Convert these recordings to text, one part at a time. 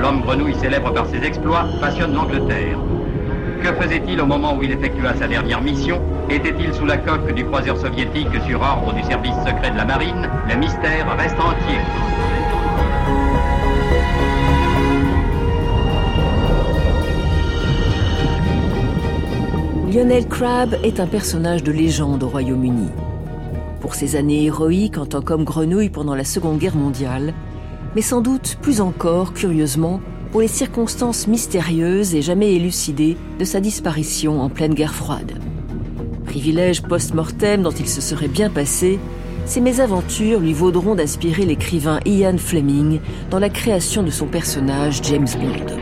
l'homme grenouille célèbre par ses exploits passionne l'Angleterre. Que faisait-il au moment où il effectua sa dernière mission? Était-il sous la coque du croiseur soviétique sur ordre du service secret de la marine? Le mystère reste entier. Lionel Crabb est un personnage de légende au Royaume-Uni. Pour ses années héroïques en tant qu'homme grenouille pendant la Seconde Guerre mondiale, mais sans doute plus encore, curieusement, pour les circonstances mystérieuses et jamais élucidées de sa disparition en pleine guerre froide. Privilège post-mortem dont il se serait bien passé, ces mésaventures lui vaudront d'inspirer l'écrivain Ian Fleming dans la création de son personnage James Bond.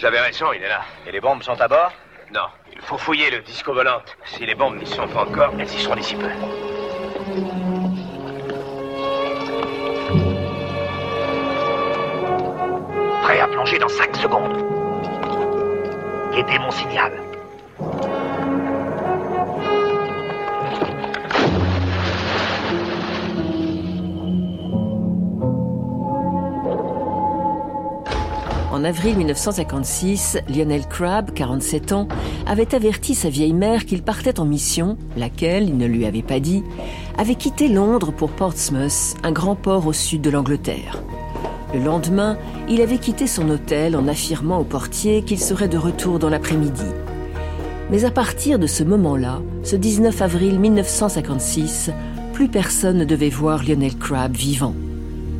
J'avais raison, il est là. Et les bombes sont à bord? Non, il faut fouiller le disco volante. Si les bombes n'y sont pas encore, elles y seront d'ici peu. Prêt à plonger dans 5 secondes. Guettez mon signal. En avril 1956, Lionel Crabb, 47 ans, avait averti sa vieille mère qu'il partait en mission, laquelle, il ne lui avait pas dit, avait quitté Londres pour Portsmouth, un grand port au sud de l'Angleterre. Le lendemain, il avait quitté son hôtel en affirmant au portier qu'il serait de retour dans l'après-midi. Mais à partir de ce moment-là, ce 19 avril 1956, plus personne ne devait voir Lionel Crabb vivant.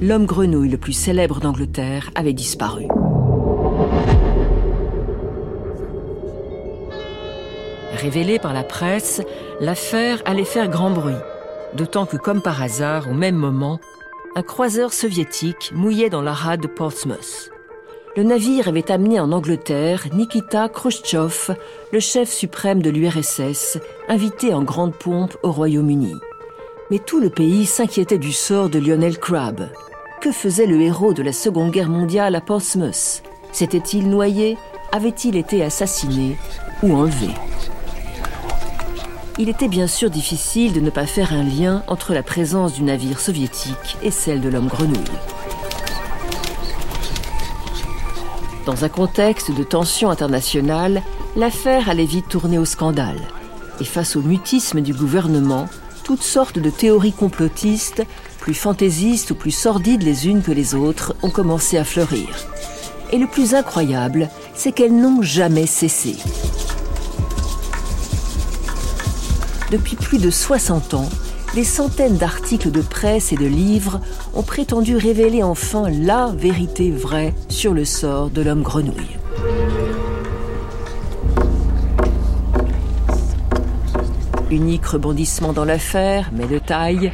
L'homme grenouille le plus célèbre d'Angleterre avait disparu. Révélée par la presse, l'affaire allait faire grand bruit, d'autant que comme par hasard, au même moment, un croiseur soviétique mouillait dans la rade de Portsmouth. Le navire avait amené en Angleterre Nikita Khrushchev, le chef suprême de l'URSS, invité en grande pompe au Royaume-Uni. Mais tout le pays s'inquiétait du sort de Lionel Crabb. Que faisait le héros de la Seconde Guerre mondiale à Portsmouth? S'était-il noyé? Avait-il été assassiné ou enlevé? Il était bien sûr difficile de ne pas faire un lien entre la présence du navire soviétique et celle de l'homme grenouille. Dans un contexte de tension internationale, l'affaire allait vite tourner au scandale. Et face au mutisme du gouvernement, toutes sortes de théories complotistes, plus fantaisistes ou plus sordides les unes que les autres, ont commencé à fleurir. Et le plus incroyable, c'est qu'elles n'ont jamais cessé. Depuis plus de 60 ans, des centaines d'articles de presse et de livres ont prétendu révéler enfin la vérité vraie sur le sort de l'homme grenouille. Unique rebondissement dans l'affaire, mais de taille.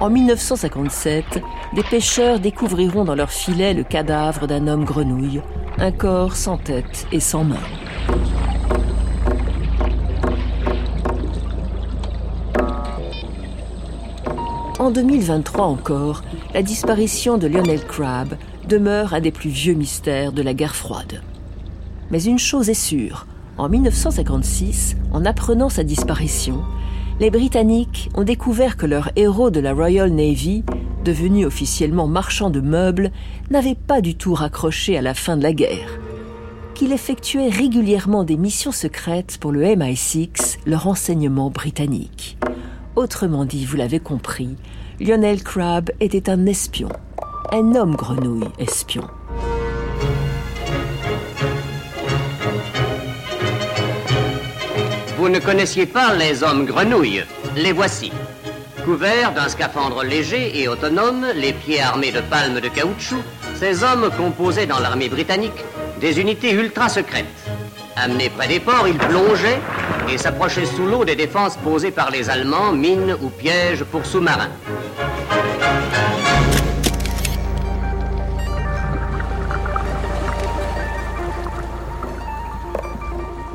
En 1957, des pêcheurs découvriront dans leur filet le cadavre d'un homme grenouille, un corps sans tête et sans main. En 2023 encore, la disparition de Lionel Crabb demeure un des plus vieux mystères de la guerre froide. Mais une chose est sûre, en 1956, en apprenant sa disparition, les Britanniques ont découvert que leur héros de la Royal Navy, devenu officiellement marchand de meubles, n'avait pas du tout raccroché à la fin de la guerre. Qu'il effectuait régulièrement des missions secrètes pour le MI6, le renseignement britannique. Autrement dit, vous l'avez compris, Lionel Crabb était un espion. Un homme grenouille espion. Vous ne connaissiez pas les hommes grenouilles Les voici. Couverts d'un scaphandre léger et autonome, les pieds armés de palmes de caoutchouc, ces hommes composaient dans l'armée britannique des unités ultra secrètes. Amenés près des ports, ils plongeaient et s'approchaient sous l'eau des défenses posées par les Allemands, mines ou pièges pour sous-marins.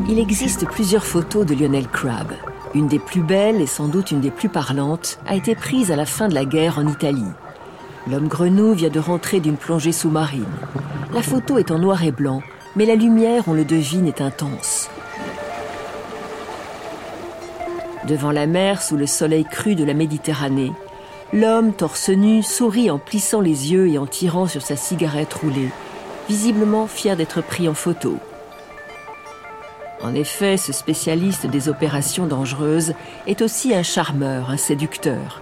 Il existe plusieurs photos de Lionel Crabb. Une des plus belles et sans doute une des plus parlantes a été prise à la fin de la guerre en Italie. L'homme grenouille vient de rentrer d'une plongée sous-marine. La photo est en noir et blanc mais la lumière, on le devine, est intense. Devant la mer, sous le soleil cru de la Méditerranée, l'homme torse nu sourit en plissant les yeux et en tirant sur sa cigarette roulée, visiblement fier d'être pris en photo. En effet, ce spécialiste des opérations dangereuses est aussi un charmeur, un séducteur.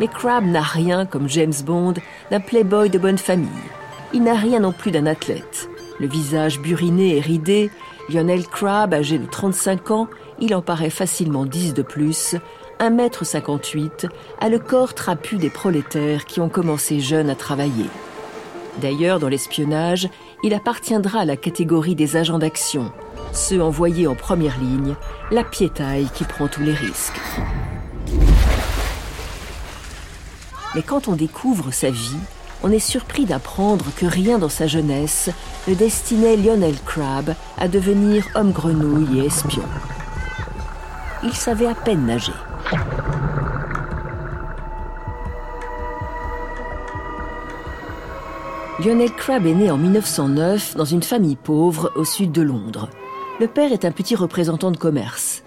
Mais Crabbe n'a rien, comme James Bond, d'un playboy de bonne famille. Il n'a rien non plus d'un athlète. Le visage buriné et ridé, Lionel Crabbe, âgé de 35 ans, il en paraît facilement 10 de plus, 1m58, a le corps trapu des prolétaires qui ont commencé jeunes à travailler. D'ailleurs, dans l'espionnage, il appartiendra à la catégorie des agents d'action, ceux envoyés en première ligne, la piétaille qui prend tous les risques. Mais quand on découvre sa vie, on est surpris d'apprendre que rien dans sa jeunesse ne destinait Lionel Crabbe à devenir homme grenouille et espion. Il savait à peine nager. Lionel Crabbe est né en 1909 dans une famille pauvre au sud de Londres. Le père est un petit représentant de commerce.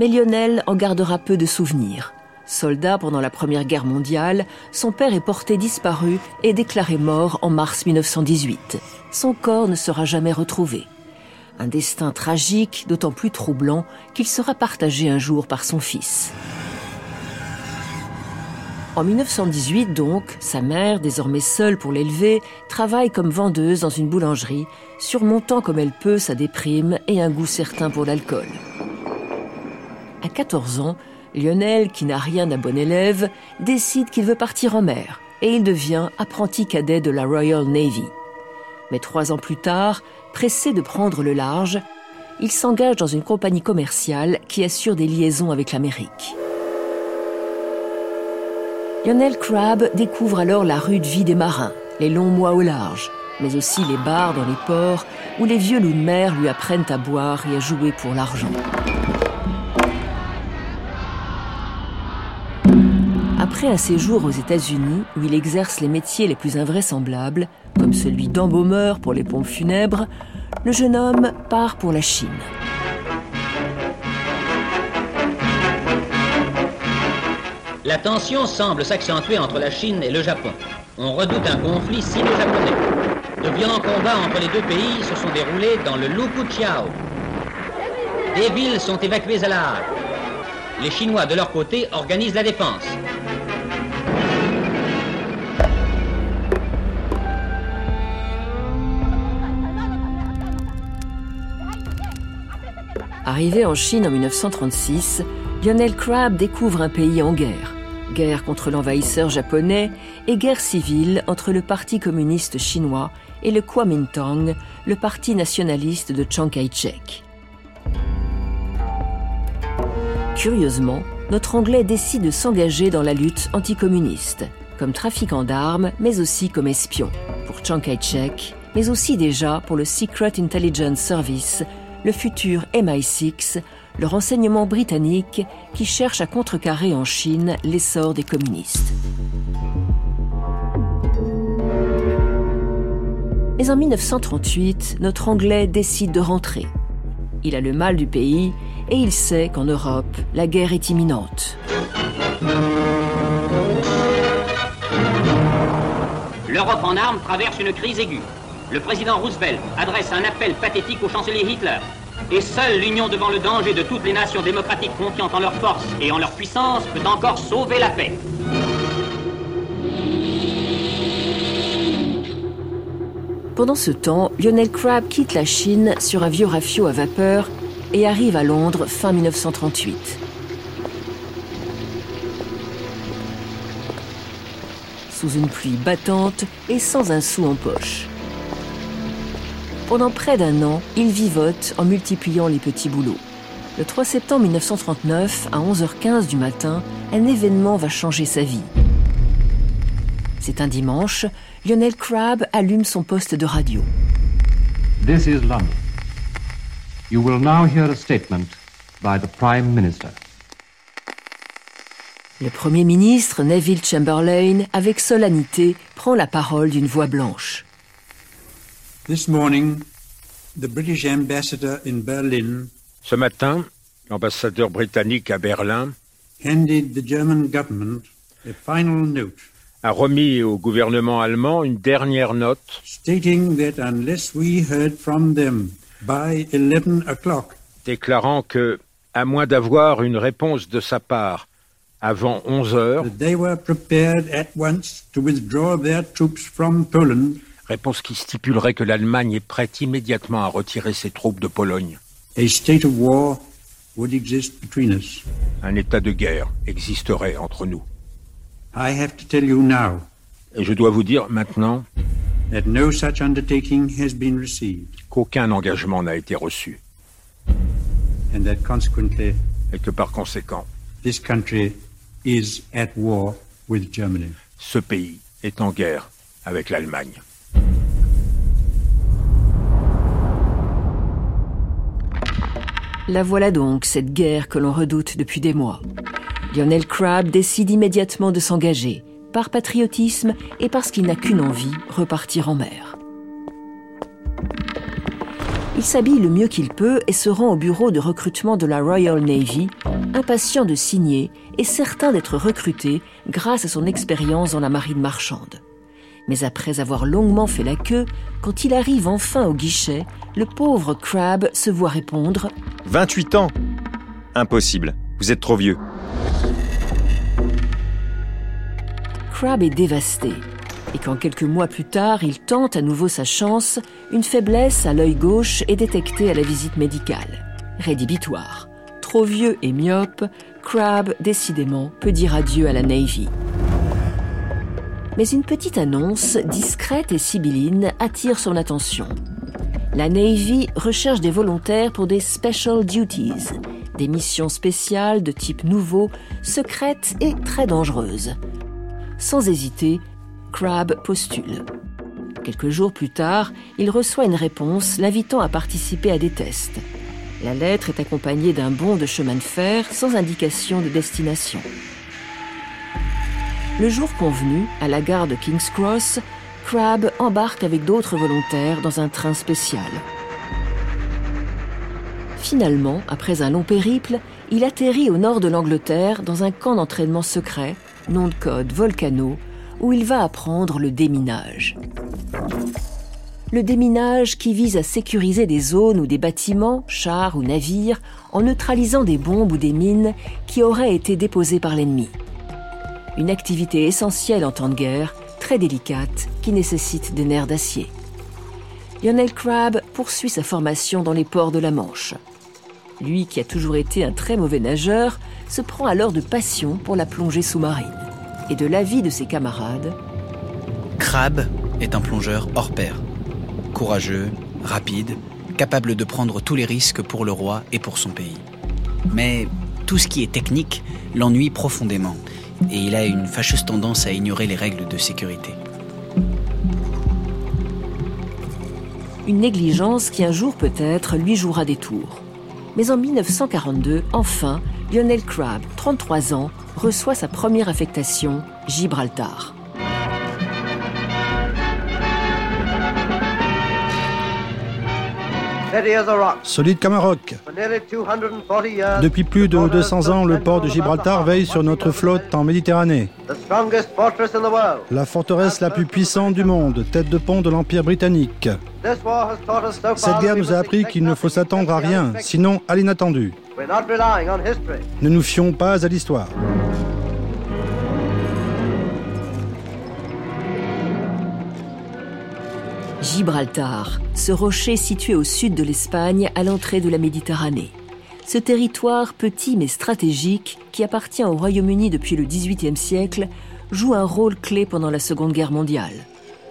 Mais Lionel en gardera peu de souvenirs. Soldat pendant la Première Guerre mondiale, son père est porté disparu et déclaré mort en mars 1918. Son corps ne sera jamais retrouvé. Un destin tragique, d'autant plus troublant qu'il sera partagé un jour par son fils. En 1918 donc, sa mère, désormais seule pour l'élever, travaille comme vendeuse dans une boulangerie, surmontant comme elle peut sa déprime et un goût certain pour l'alcool. À 14 ans, Lionel, qui n'a rien d'un bon élève, décide qu'il veut partir en mer et il devient apprenti cadet de la Royal Navy. Mais trois ans plus tard, pressé de prendre le large, il s'engage dans une compagnie commerciale qui assure des liaisons avec l'Amérique. Lionel Crabbe découvre alors la rude vie des marins, les longs mois au large, mais aussi les bars dans les ports où les vieux loups de mer lui apprennent à boire et à jouer pour l'argent. Après un séjour aux États-Unis où il exerce les métiers les plus invraisemblables, comme celui d'embaumeur pour les pompes funèbres, le jeune homme part pour la Chine. La tension semble s'accentuer entre la Chine et le Japon. On redoute un conflit sino-japonais. De violents combats entre les deux pays se sont déroulés dans le Lukuchiao. Des villes sont évacuées à la hâte. Les Chinois, de leur côté, organisent la défense. Arrivé en Chine en 1936, Lionel Crabbe découvre un pays en guerre guerre contre l'envahisseur japonais et guerre civile entre le Parti communiste chinois et le Kuomintang, le parti nationaliste de Chiang Kai-shek. Curieusement, notre Anglais décide de s'engager dans la lutte anticommuniste, comme trafiquant d'armes, mais aussi comme espion, pour Chiang Kai-shek, mais aussi déjà pour le Secret Intelligence Service, le futur MI6, le renseignement britannique qui cherche à contrecarrer en Chine l'essor des communistes. Mais en 1938, notre Anglais décide de rentrer. Il a le mal du pays et il sait qu'en Europe, la guerre est imminente. L'Europe en armes traverse une crise aiguë. Le président Roosevelt adresse un appel pathétique au chancelier Hitler et seule l'union devant le danger de toutes les nations démocratiques confiantes en leur force et en leur puissance peut encore sauver la paix. Pendant ce temps, Lionel Crabbe quitte la Chine sur un vieux rafio à vapeur et arrive à Londres fin 1938. Sous une pluie battante et sans un sou en poche. Pendant près d'un an, il vivote en multipliant les petits boulots. Le 3 septembre 1939, à 11h15 du matin, un événement va changer sa vie. C'est un dimanche, Lionel Crabbe allume son poste de radio. This is London. You will now hear a statement by the Prime Minister. Le Premier ministre, Neville Chamberlain, avec solennité, prend la parole d'une voix blanche. This morning, the British ambassador in Berlin Ce matin, l'ambassadeur britannique à Berlin handed the German government a final note a remis au gouvernement allemand une dernière note stating that unless we heard from them by 11 o'clock, déclarant que, à moins d'avoir une réponse de sa part avant 11 heures, they were prepared at once to withdraw their troops from Poland, réponse qui stipulerait que l'Allemagne est prête immédiatement à retirer ses troupes de Pologne. a state of war would exist between us. Un état de guerre existerait entre nous. I have to tell you now Et je dois vous dire maintenant that no such undertaking has been received, qu'aucun engagement n'a été reçu and that consequently et que par conséquent, this country is at war with Germany. ce pays est en guerre avec l'Allemagne. La voilà donc, cette guerre que l'on redoute depuis des mois. Lionel Crabb décide immédiatement de s'engager, par patriotisme et parce qu'il n'a qu'une envie, repartir en mer. Il s'habille le mieux qu'il peut et se rend au bureau de recrutement de la Royal Navy, impatient de signer et certain d'être recruté grâce à son expérience dans la marine marchande. Mais après avoir longuement fait la queue, quand il arrive enfin au guichet, le pauvre Crabbe se voit répondre 28 ans Impossible, vous êtes trop vieux. Crabbe est dévasté. Et quand quelques mois plus tard, il tente à nouveau sa chance, une faiblesse à l'œil gauche est détectée à la visite médicale. Rédhibitoire. Trop vieux et myope, Crabbe, décidément, peut dire adieu à la Navy. Mais une petite annonce, discrète et sibylline, attire son attention. La Navy recherche des volontaires pour des special duties, des missions spéciales de type nouveau, secrètes et très dangereuses. Sans hésiter, Crabbe postule. Quelques jours plus tard, il reçoit une réponse l'invitant à participer à des tests. La lettre est accompagnée d'un bon de chemin de fer sans indication de destination. Le jour convenu, à la gare de King's Cross, Crabbe embarque avec d'autres volontaires dans un train spécial. Finalement, après un long périple, il atterrit au nord de l'Angleterre dans un camp d'entraînement secret, nom de code Volcano, où il va apprendre le déminage. Le déminage qui vise à sécuriser des zones ou des bâtiments, chars ou navires, en neutralisant des bombes ou des mines qui auraient été déposées par l'ennemi. Une activité essentielle en temps de guerre, très délicate, qui nécessite des nerfs d'acier. Lionel Crabbe poursuit sa formation dans les ports de la Manche. Lui, qui a toujours été un très mauvais nageur, se prend alors de passion pour la plongée sous-marine. Et de l'avis de ses camarades, Crabbe est un plongeur hors pair. Courageux, rapide, capable de prendre tous les risques pour le roi et pour son pays. Mais tout ce qui est technique l'ennuie profondément et il a une fâcheuse tendance à ignorer les règles de sécurité. une négligence qui un jour peut-être lui jouera des tours. Mais en 1942, enfin, Lionel Crabbe, 33 ans, reçoit sa première affectation, Gibraltar. Solide comme un roc. Depuis plus de 200 ans, le port de Gibraltar veille sur notre flotte en Méditerranée. La forteresse la plus puissante du monde, tête de pont de l'Empire britannique. Cette guerre nous a appris qu'il ne faut s'attendre à rien, sinon à l'inattendu. Ne nous fions pas à l'histoire. Gibraltar, ce rocher situé au sud de l'Espagne, à l'entrée de la Méditerranée. Ce territoire petit mais stratégique, qui appartient au Royaume-Uni depuis le XVIIIe siècle, joue un rôle clé pendant la Seconde Guerre mondiale.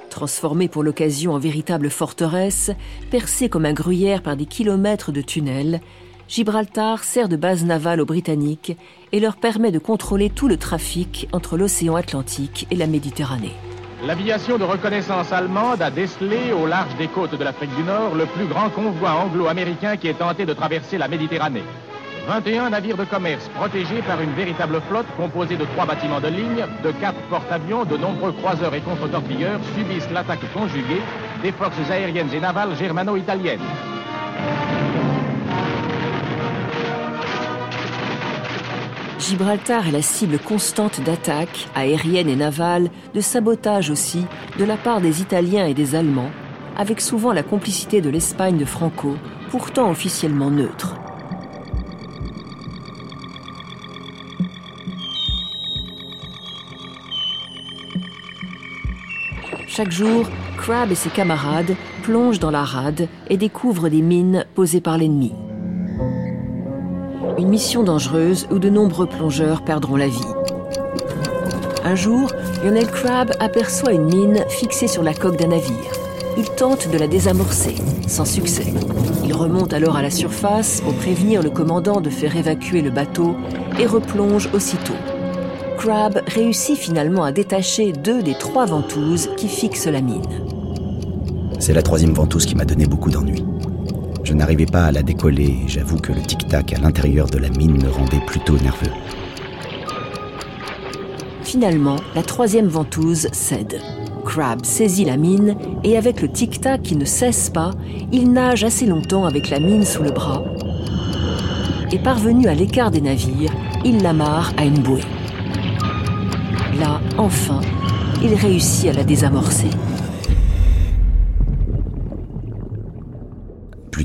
Transformé pour l'occasion en véritable forteresse, percée comme un gruyère par des kilomètres de tunnels, Gibraltar sert de base navale aux Britanniques et leur permet de contrôler tout le trafic entre l'océan Atlantique et la Méditerranée. L'aviation de reconnaissance allemande a décelé au large des côtes de l'Afrique du Nord le plus grand convoi anglo-américain qui ait tenté de traverser la Méditerranée. 21 navires de commerce protégés par une véritable flotte composée de trois bâtiments de ligne, de quatre porte-avions, de nombreux croiseurs et contre-torpilleurs subissent l'attaque conjuguée des forces aériennes et navales germano-italiennes. Gibraltar est la cible constante d'attaques aériennes et navales, de sabotage aussi, de la part des Italiens et des Allemands, avec souvent la complicité de l'Espagne de Franco, pourtant officiellement neutre. Chaque jour, Crab et ses camarades plongent dans la rade et découvrent des mines posées par l'ennemi. Une mission dangereuse où de nombreux plongeurs perdront la vie. Un jour, Lionel Crab aperçoit une mine fixée sur la coque d'un navire. Il tente de la désamorcer, sans succès. Il remonte alors à la surface pour prévenir le commandant de faire évacuer le bateau et replonge aussitôt. Crab réussit finalement à détacher deux des trois ventouses qui fixent la mine. C'est la troisième ventouse qui m'a donné beaucoup d'ennuis. Je n'arrivais pas à la décoller et j'avoue que le tic-tac à l'intérieur de la mine me rendait plutôt nerveux. Finalement, la troisième ventouse cède. Crab saisit la mine et avec le tic-tac qui ne cesse pas, il nage assez longtemps avec la mine sous le bras. Et parvenu à l'écart des navires, il l'amarre à une bouée. Là, enfin, il réussit à la désamorcer.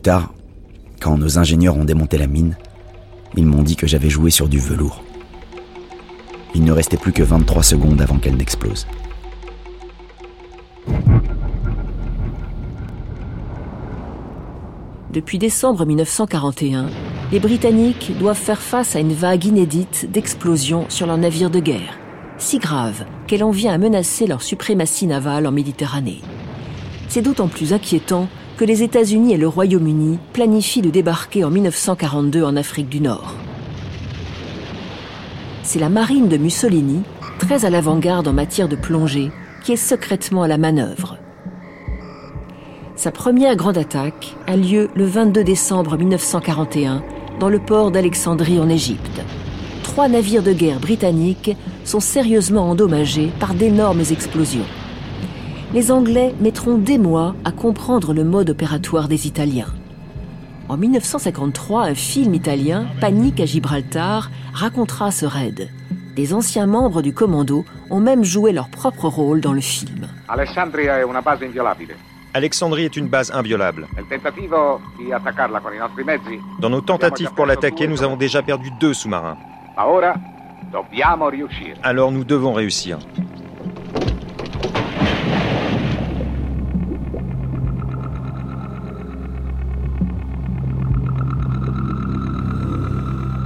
Tard, quand nos ingénieurs ont démonté la mine, ils m'ont dit que j'avais joué sur du velours. Il ne restait plus que 23 secondes avant qu'elle n'explose. Depuis décembre 1941, les Britanniques doivent faire face à une vague inédite d'explosions sur leurs navires de guerre si grave qu'elle en vient à menacer leur suprématie navale en Méditerranée. C'est d'autant plus inquiétant que les États-Unis et le Royaume-Uni planifient de débarquer en 1942 en Afrique du Nord. C'est la marine de Mussolini, très à l'avant-garde en matière de plongée, qui est secrètement à la manœuvre. Sa première grande attaque a lieu le 22 décembre 1941 dans le port d'Alexandrie en Égypte trois navires de guerre britanniques sont sérieusement endommagés par d'énormes explosions. Les Anglais mettront des mois à comprendre le mode opératoire des Italiens. En 1953, un film italien, Panique à Gibraltar, racontera ce raid. Des anciens membres du commando ont même joué leur propre rôle dans le film. Alexandrie est une base inviolable. Dans nos tentatives pour l'attaquer, nous avons déjà perdu deux sous-marins. Alors nous devons réussir.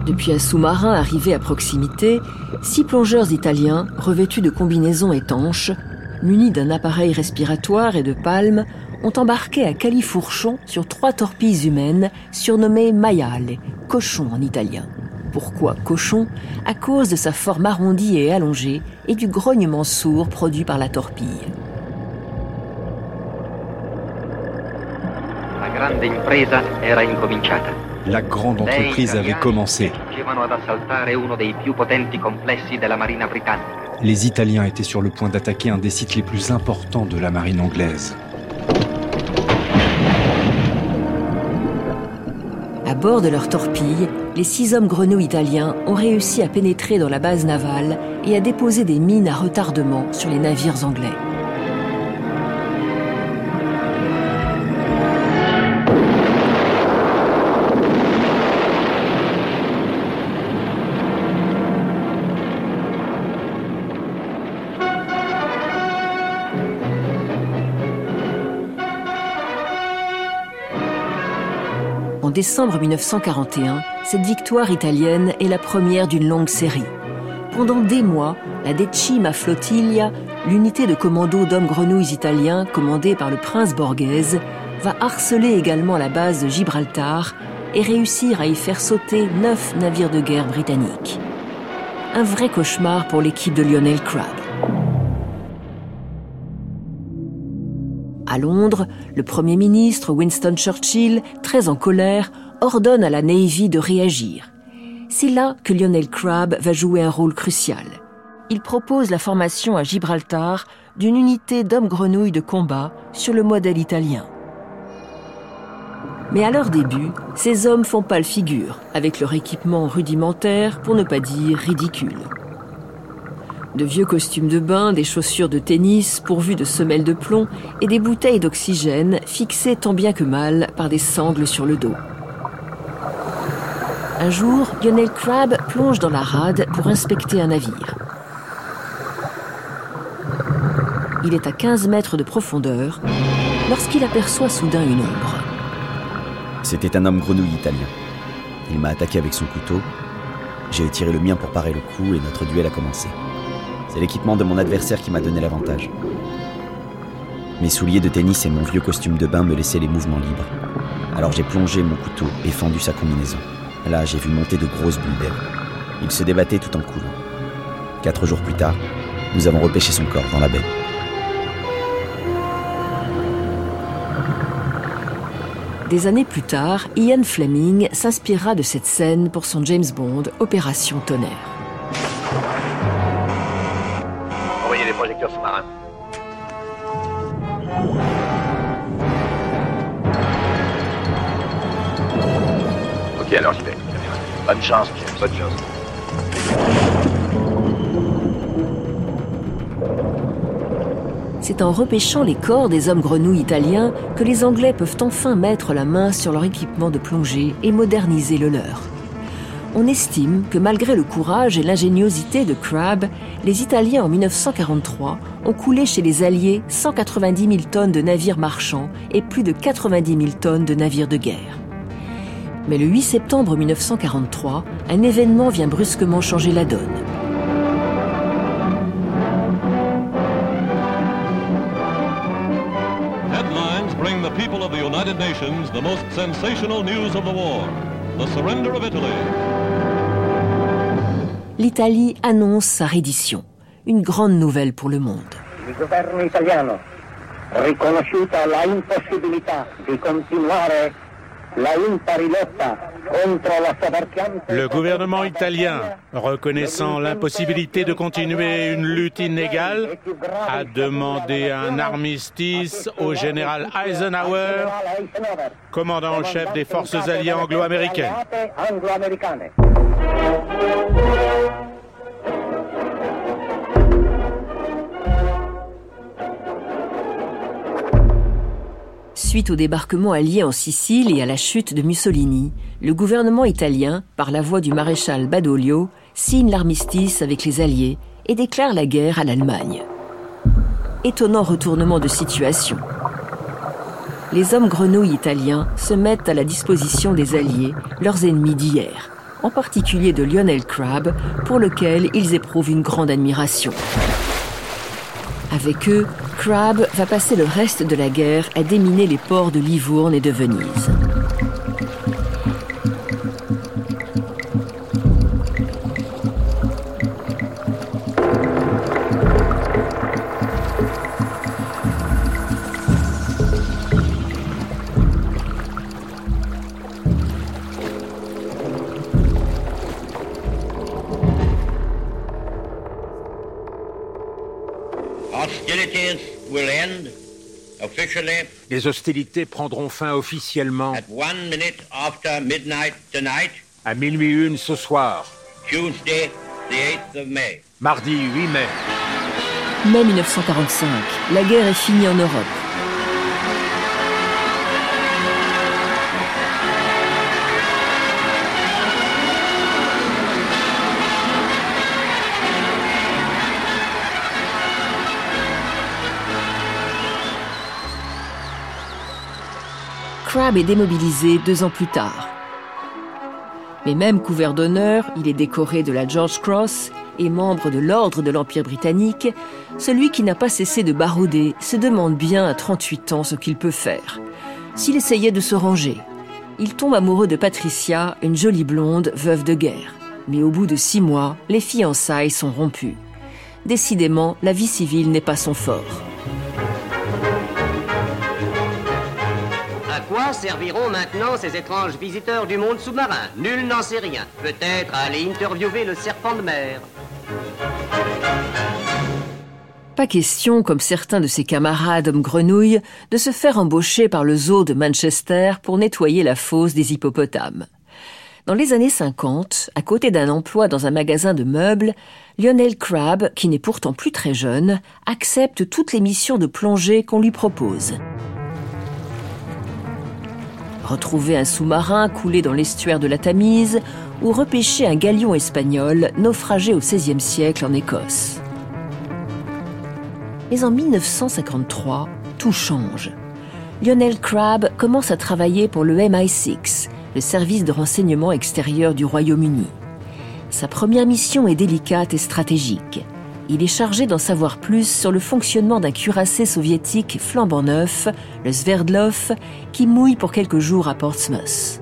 Depuis un sous-marin arrivé à proximité, six plongeurs italiens, revêtus de combinaisons étanches, munis d'un appareil respiratoire et de palmes, ont embarqué à Califourchon sur trois torpilles humaines surnommées maiale, cochons en italien. Pourquoi cochon À cause de sa forme arrondie et allongée et du grognement sourd produit par la torpille. La grande entreprise avait commencé. Les Italiens étaient sur le point d'attaquer un des sites les plus importants de la marine anglaise. À bord de leur torpille, les six hommes grenouilles italiens ont réussi à pénétrer dans la base navale et à déposer des mines à retardement sur les navires anglais. Décembre 1941, cette victoire italienne est la première d'une longue série. Pendant des mois, la Decima Flottiglia, l'unité de commando d'hommes grenouilles italiens commandée par le prince Borghese, va harceler également la base de Gibraltar et réussir à y faire sauter neuf navires de guerre britanniques. Un vrai cauchemar pour l'équipe de Lionel Crabb. À Londres, le Premier ministre Winston Churchill, très en colère, ordonne à la Navy de réagir. C'est là que Lionel Crabb va jouer un rôle crucial. Il propose la formation à Gibraltar d'une unité d'hommes grenouilles de combat sur le modèle italien. Mais à leur début, ces hommes font pâle figure, avec leur équipement rudimentaire, pour ne pas dire ridicule. De vieux costumes de bain, des chaussures de tennis pourvues de semelles de plomb et des bouteilles d'oxygène fixées tant bien que mal par des sangles sur le dos. Un jour, Lionel Crabbe plonge dans la rade pour inspecter un navire. Il est à 15 mètres de profondeur lorsqu'il aperçoit soudain une ombre. C'était un homme grenouille italien. Il m'a attaqué avec son couteau. J'ai tiré le mien pour parer le coup et notre duel a commencé. C'est l'équipement de mon adversaire qui m'a donné l'avantage. Mes souliers de tennis et mon vieux costume de bain me laissaient les mouvements libres. Alors j'ai plongé mon couteau et fendu sa combinaison. Là, j'ai vu monter de grosses bulles d'air. Il se débattait tout en coulant. Quatre jours plus tard, nous avons repêché son corps dans la baie. Des années plus tard, Ian Fleming s'inspira de cette scène pour son James Bond Opération Tonnerre. Ok, alors j'y vais. Bonne chance. Bonne chance. C'est en repêchant les corps des hommes grenouilles italiens que les Anglais peuvent enfin mettre la main sur leur équipement de plongée et moderniser le leur. On estime que malgré le courage et l'ingéniosité de Crabbe, les Italiens en 1943 ont coulé chez les Alliés 190 000 tonnes de navires marchands et plus de 90 000 tonnes de navires de guerre. Mais le 8 septembre 1943, un événement vient brusquement changer la donne. Headlines bring the people of the United Nations the most sensational news of the war the surrender of Italy. L'Italie annonce sa reddition. Une grande nouvelle pour le monde. Il governo italiano, riconosciuta la impossibilità di continuare la impari lotta. Le gouvernement italien, reconnaissant l'impossibilité de continuer une lutte inégale, a demandé un armistice au général Eisenhower, commandant en chef des forces alliées anglo-américaines. Suite au débarquement allié en Sicile et à la chute de Mussolini, le gouvernement italien, par la voix du maréchal Badoglio, signe l'armistice avec les Alliés et déclare la guerre à l'Allemagne. Étonnant retournement de situation. Les hommes grenouilles italiens se mettent à la disposition des Alliés, leurs ennemis d'hier, en particulier de Lionel Crabbe, pour lequel ils éprouvent une grande admiration. Avec eux, Crabbe va passer le reste de la guerre à déminer les ports de Livourne et de Venise. Les hostilités prendront fin officiellement at one minute after midnight tonight, à minuit une ce soir, Tuesday, the 8th of May. mardi 8 mai. Mai 1945, la guerre est finie en Europe. Crabbe est démobilisé deux ans plus tard. Mais même couvert d'honneur, il est décoré de la George Cross et membre de l'Ordre de l'Empire britannique, celui qui n'a pas cessé de barouder se demande bien à 38 ans ce qu'il peut faire. S'il essayait de se ranger, il tombe amoureux de Patricia, une jolie blonde, veuve de guerre. Mais au bout de six mois, les fiançailles sont rompues. Décidément, la vie civile n'est pas son fort. Serviront maintenant ces étranges visiteurs du monde sous-marin Nul n'en sait rien. Peut-être aller interviewer le serpent de mer. Pas question, comme certains de ses camarades hommes grenouilles, de se faire embaucher par le zoo de Manchester pour nettoyer la fosse des hippopotames. Dans les années 50, à côté d'un emploi dans un magasin de meubles, Lionel Crabb, qui n'est pourtant plus très jeune, accepte toutes les missions de plongée qu'on lui propose. Retrouver un sous-marin coulé dans l'estuaire de la Tamise ou repêcher un galion espagnol naufragé au XVIe siècle en Écosse. Mais en 1953, tout change. Lionel Crabb commence à travailler pour le MI6, le service de renseignement extérieur du Royaume-Uni. Sa première mission est délicate et stratégique. Il est chargé d'en savoir plus sur le fonctionnement d'un cuirassé soviétique flambant neuf, le Sverdlov, qui mouille pour quelques jours à Portsmouth.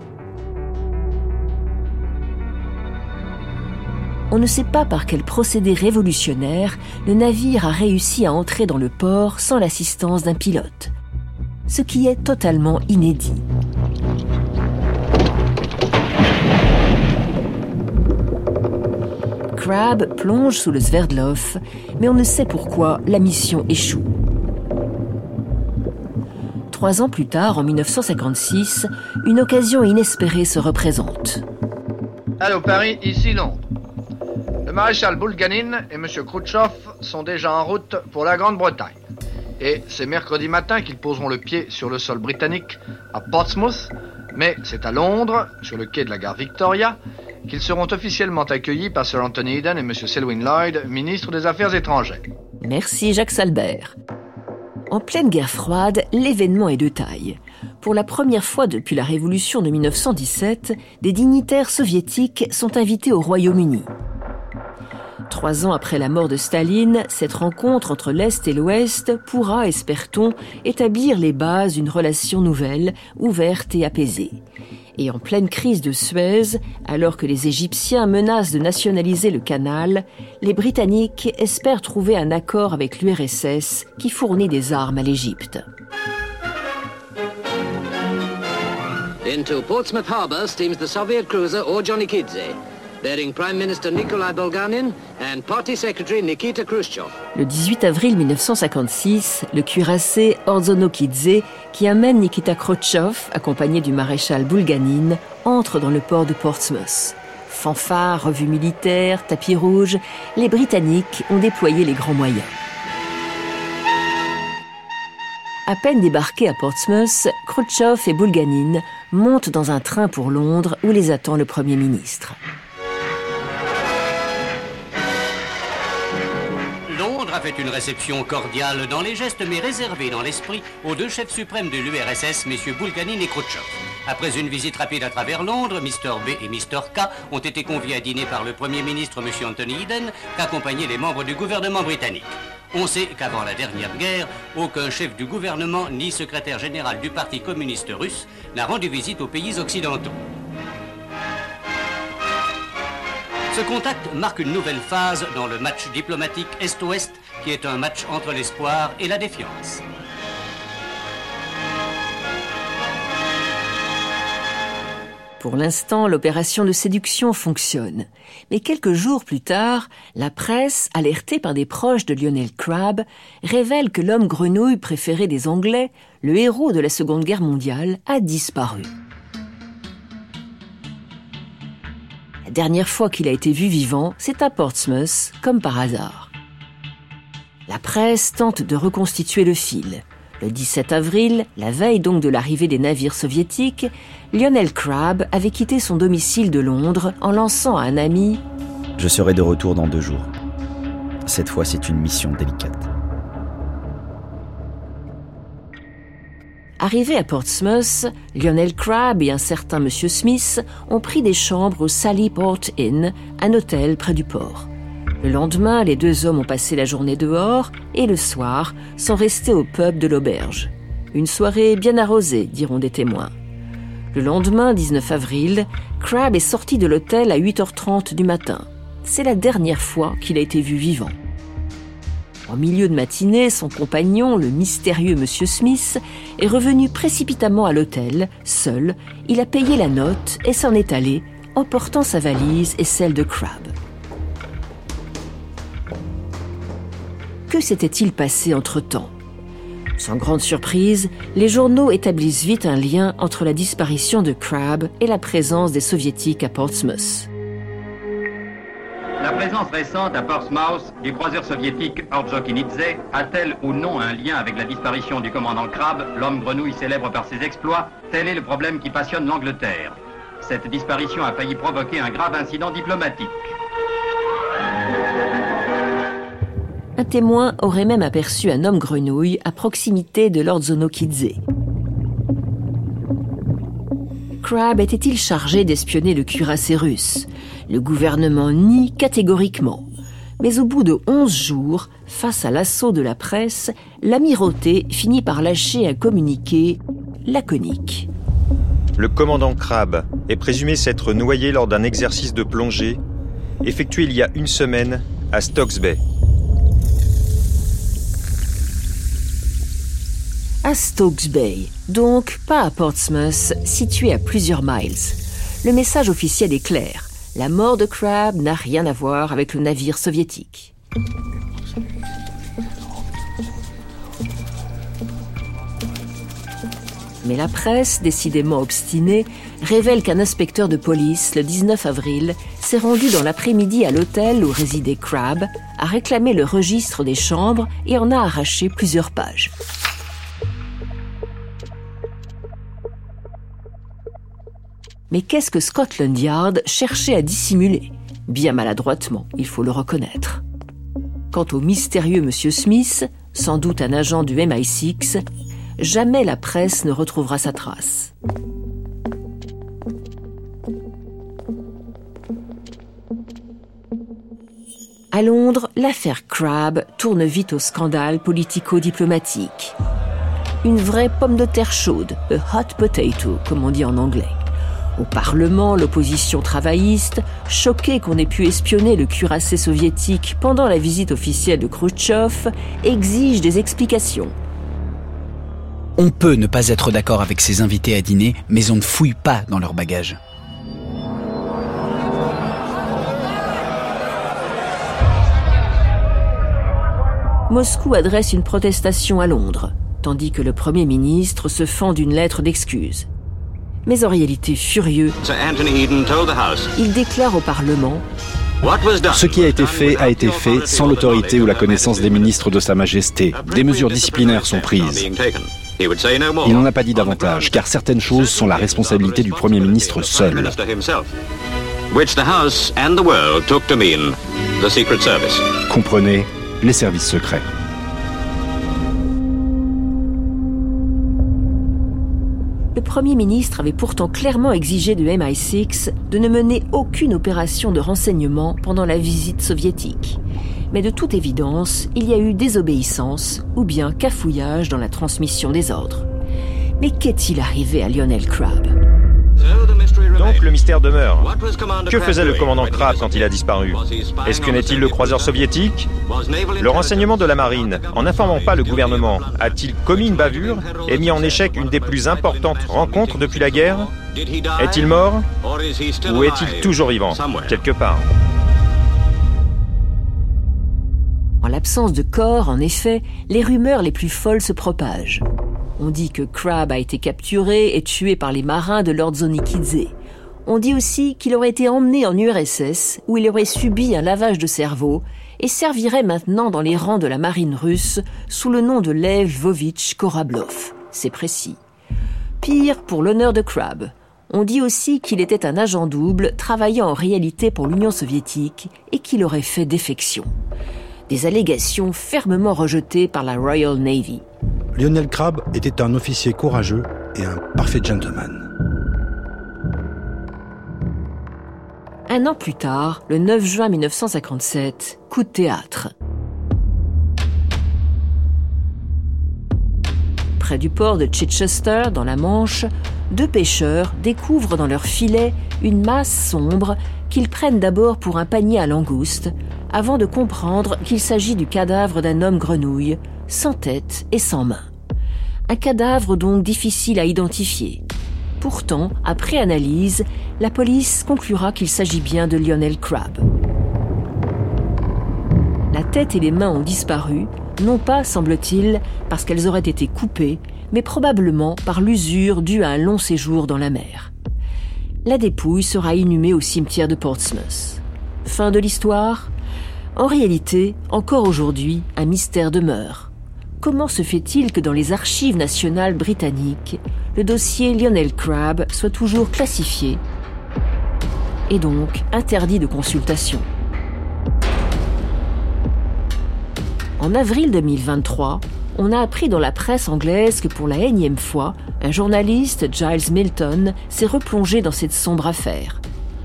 On ne sait pas par quel procédé révolutionnaire le navire a réussi à entrer dans le port sans l'assistance d'un pilote, ce qui est totalement inédit. Crab plonge sous le Sverdlov, mais on ne sait pourquoi la mission échoue. Trois ans plus tard, en 1956, une occasion inespérée se représente. Allô Paris, ici Londres. Le maréchal Bulganin et M. Khrouchtchev sont déjà en route pour la Grande-Bretagne. Et c'est mercredi matin qu'ils poseront le pied sur le sol britannique à Portsmouth, mais c'est à Londres, sur le quai de la gare Victoria, qu'ils seront officiellement accueillis par Sir Anthony Eden et M. Selwyn Lloyd, ministre des Affaires étrangères. Merci Jacques Salbert. En pleine guerre froide, l'événement est de taille. Pour la première fois depuis la révolution de 1917, des dignitaires soviétiques sont invités au Royaume-Uni. Trois ans après la mort de Staline, cette rencontre entre l'Est et l'Ouest pourra, espère-t-on, établir les bases d'une relation nouvelle, ouverte et apaisée. Et en pleine crise de Suez, alors que les Égyptiens menacent de nationaliser le canal, les Britanniques espèrent trouver un accord avec l'URSS qui fournit des armes à l'Égypte. Into Portsmouth Harbour steams the Soviet cruiser. Le 18 avril 1956, le cuirassé Orzonokidze, qui amène Nikita Khrouchtchev, accompagné du maréchal Bulganin, entre dans le port de Portsmouth. Fanfare, revue militaire, tapis rouge, les Britanniques ont déployé les grands moyens. À peine débarqués à Portsmouth, Khrouchtchev et Bulganin montent dans un train pour Londres où les attend le Premier ministre. Fait une réception cordiale dans les gestes mais réservée dans l'esprit aux deux chefs suprêmes de l'URSS, messieurs Bulganin et Khrouchtchev. Après une visite rapide à travers Londres, Mr. B et Mr. K ont été conviés à dîner par le Premier ministre, M. Anthony Eden, qu'accompagnaient les membres du gouvernement britannique. On sait qu'avant la dernière guerre, aucun chef du gouvernement ni secrétaire général du Parti communiste russe n'a rendu visite aux pays occidentaux. Ce contact marque une nouvelle phase dans le match diplomatique Est-Ouest qui est un match entre l'espoir et la défiance. Pour l'instant, l'opération de séduction fonctionne. Mais quelques jours plus tard, la presse, alertée par des proches de Lionel Crabb, révèle que l'homme grenouille préféré des Anglais, le héros de la Seconde Guerre mondiale, a disparu. La dernière fois qu'il a été vu vivant, c'est à Portsmouth, comme par hasard. La presse tente de reconstituer le fil. Le 17 avril, la veille donc de l'arrivée des navires soviétiques, Lionel Crabb avait quitté son domicile de Londres en lançant à un ami ⁇ Je serai de retour dans deux jours. Cette fois, c'est une mission délicate. Arrivé à Portsmouth, Lionel Crabb et un certain Monsieur Smith ont pris des chambres au Sally Port Inn, un hôtel près du port. Le lendemain, les deux hommes ont passé la journée dehors et le soir sont restés au pub de l'auberge. Une soirée bien arrosée, diront des témoins. Le lendemain, 19 avril, Crab est sorti de l'hôtel à 8h30 du matin. C'est la dernière fois qu'il a été vu vivant. En milieu de matinée, son compagnon, le mystérieux Monsieur Smith, est revenu précipitamment à l'hôtel, seul. Il a payé la note et s'en est allé, emportant sa valise et celle de Crab. Que s'était-il passé entre-temps Sans grande surprise, les journaux établissent vite un lien entre la disparition de Crabbe et la présence des soviétiques à Portsmouth. La présence récente à Portsmouth du croiseur soviétique Orjokinidze a-t-elle ou non un lien avec la disparition du commandant Crabbe, l'homme grenouille célèbre par ses exploits Tel est le problème qui passionne l'Angleterre. Cette disparition a failli provoquer un grave incident diplomatique. Un témoin aurait même aperçu un homme grenouille à proximité de Lord Zonokidze. Crabbe était-il chargé d'espionner le cuirassé russe? Le gouvernement nie catégoriquement. Mais au bout de onze jours, face à l'assaut de la presse, l'amirauté finit par lâcher un communiqué laconique. Le commandant Crabbe est présumé s'être noyé lors d'un exercice de plongée effectué il y a une semaine à Stokes Bay. À Stokes Bay, donc pas à Portsmouth, situé à plusieurs miles. Le message officiel est clair. La mort de Crabbe n'a rien à voir avec le navire soviétique. Mais la presse, décidément obstinée, révèle qu'un inspecteur de police, le 19 avril, s'est rendu dans l'après-midi à l'hôtel où résidait Crabbe, a réclamé le registre des chambres et en a arraché plusieurs pages. Mais qu'est-ce que Scotland Yard cherchait à dissimuler? Bien maladroitement, il faut le reconnaître. Quant au mystérieux Monsieur Smith, sans doute un agent du MI6, jamais la presse ne retrouvera sa trace. À Londres, l'affaire Crabbe tourne vite au scandale politico-diplomatique. Une vraie pomme de terre chaude, a hot potato, comme on dit en anglais. Au Parlement, l'opposition travailliste, choquée qu'on ait pu espionner le cuirassé soviétique pendant la visite officielle de Khrouchtchev, exige des explications. On peut ne pas être d'accord avec ses invités à dîner, mais on ne fouille pas dans leur bagages. Moscou adresse une protestation à Londres, tandis que le Premier ministre se fend d'une lettre d'excuses mais en réalité furieux. Il déclare au Parlement ce qui a été fait a été fait sans l'autorité ou la connaissance des ministres de Sa Majesté. Des mesures disciplinaires sont prises. Il n'en a pas dit davantage, car certaines choses sont la responsabilité du Premier ministre seul. Comprenez, les services secrets. Premier ministre avait pourtant clairement exigé de MI6 de ne mener aucune opération de renseignement pendant la visite soviétique. Mais de toute évidence, il y a eu désobéissance ou bien cafouillage dans la transmission des ordres. Mais qu'est-il arrivé à Lionel Crabb donc le mystère demeure. Que faisait le commandant Crabbe quand il a disparu? Est-ce que n'est-il le croiseur soviétique? Le renseignement de la marine, en n'informant pas le gouvernement, a-t-il commis une bavure et mis en échec une des plus importantes rencontres depuis la guerre? Est-il mort Ou est-il toujours vivant, quelque part. En l'absence de corps, en effet, les rumeurs les plus folles se propagent. On dit que Crabbe a été capturé et tué par les marins de Lord Zonikidze. On dit aussi qu'il aurait été emmené en URSS où il aurait subi un lavage de cerveau et servirait maintenant dans les rangs de la marine russe sous le nom de Lev Lvovitch Korablov. C'est précis. Pire pour l'honneur de Crabbe. On dit aussi qu'il était un agent double travaillant en réalité pour l'Union soviétique et qu'il aurait fait défection. Des allégations fermement rejetées par la Royal Navy. Lionel Crabbe était un officier courageux et un parfait gentleman. Un an plus tard, le 9 juin 1957, coup de théâtre. Près du port de Chichester, dans la Manche, deux pêcheurs découvrent dans leur filet une masse sombre qu'ils prennent d'abord pour un panier à langoustes, avant de comprendre qu'il s'agit du cadavre d'un homme grenouille, sans tête et sans main. Un cadavre donc difficile à identifier, Pourtant, après analyse, la police conclura qu'il s'agit bien de Lionel Crabbe. La tête et les mains ont disparu, Non pas, semble-t-il, parce qu'elles auraient été coupées, mais probablement par l'usure due à un long séjour dans la mer. La dépouille sera inhumée au cimetière de Portsmouth. Fin de l'histoire En réalité, encore aujourd'hui, un mystère demeure. Comment se fait-il que dans les archives nationales britanniques, le dossier Lionel Crabb soit toujours classifié et donc interdit de consultation En avril 2023, on a appris dans la presse anglaise que pour la énième fois, un journaliste, Giles Milton, s'est replongé dans cette sombre affaire.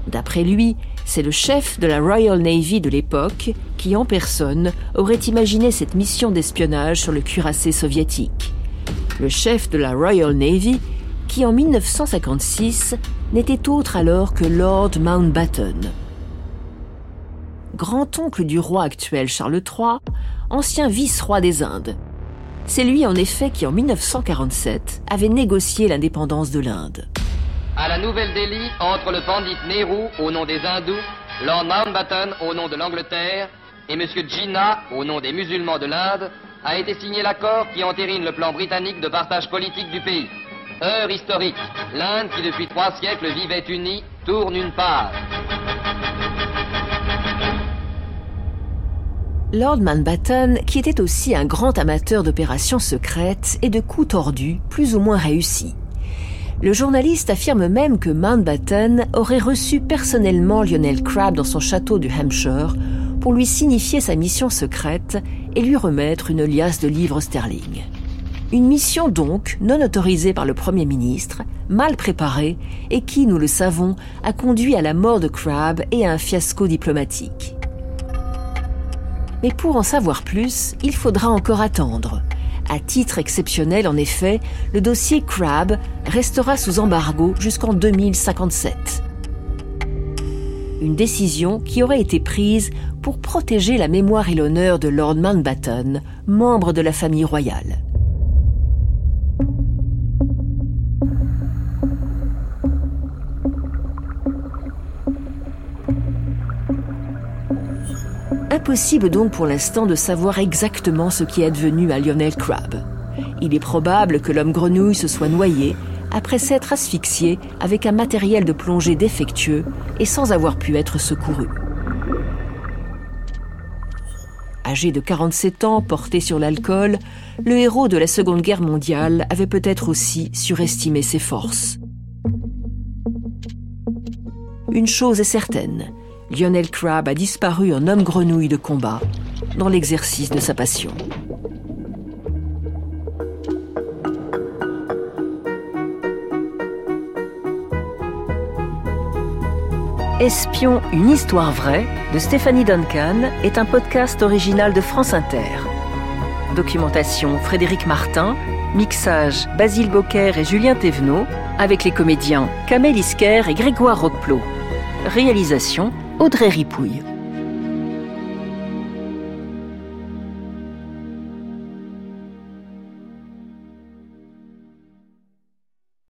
D'après lui, c'est le chef de la Royal Navy de l'époque qui, en personne, aurait imaginé cette mission d'espionnage sur le cuirassé soviétique. Le chef de la Royal Navy, qui en 1956 n'était autre alors que Lord Mountbatten. Grand-oncle du roi actuel Charles III, ancien vice-roi des Indes, c'est lui, en effet, qui, en 1947, avait négocié l'indépendance de l'Inde. À la Nouvelle-Delhi, entre le pandit Nehru, au nom des hindous, Lord Mountbatten, au nom de l'Angleterre, et M. Jinnah, au nom des musulmans de l'Inde, a été signé l'accord qui entérine le plan britannique de partage politique du pays. Heure historique. L'Inde, qui depuis trois siècles vivait unie, tourne une page. Lord Mountbatten, qui était aussi un grand amateur d'opérations secrètes et de coups tordus plus ou moins réussis. Le journaliste affirme même que Mountbatten aurait reçu personnellement Lionel Crabb dans son château du Hampshire pour lui signifier sa mission secrète et lui remettre une liasse de livres sterling. Une mission donc non autorisée par le Premier ministre, mal préparée et qui, nous le savons, a conduit à la mort de Crabb et à un fiasco diplomatique. Mais pour en savoir plus, il faudra encore attendre. À titre exceptionnel, en effet, le dossier Crab restera sous embargo jusqu'en 2057. Une décision qui aurait été prise pour protéger la mémoire et l'honneur de Lord Mountbatten, membre de la famille royale. Impossible donc pour l'instant de savoir exactement ce qui est advenu à Lionel Crabb. Il est probable que l'homme grenouille se soit noyé après s'être asphyxié avec un matériel de plongée défectueux et sans avoir pu être secouru. Âgé de 47 ans, porté sur l'alcool, le héros de la Seconde Guerre mondiale avait peut-être aussi surestimé ses forces. Une chose est certaine, Lionel Crabb a disparu en homme grenouille de combat dans l'exercice de sa passion. Espion, une histoire vraie de Stéphanie Duncan est un podcast original de France Inter. Documentation Frédéric Martin, mixage Basile Bocquer et Julien Thévenot, avec les comédiens Kamel Isker et Grégoire Roqueplot. Réalisation Audrey Ripouille.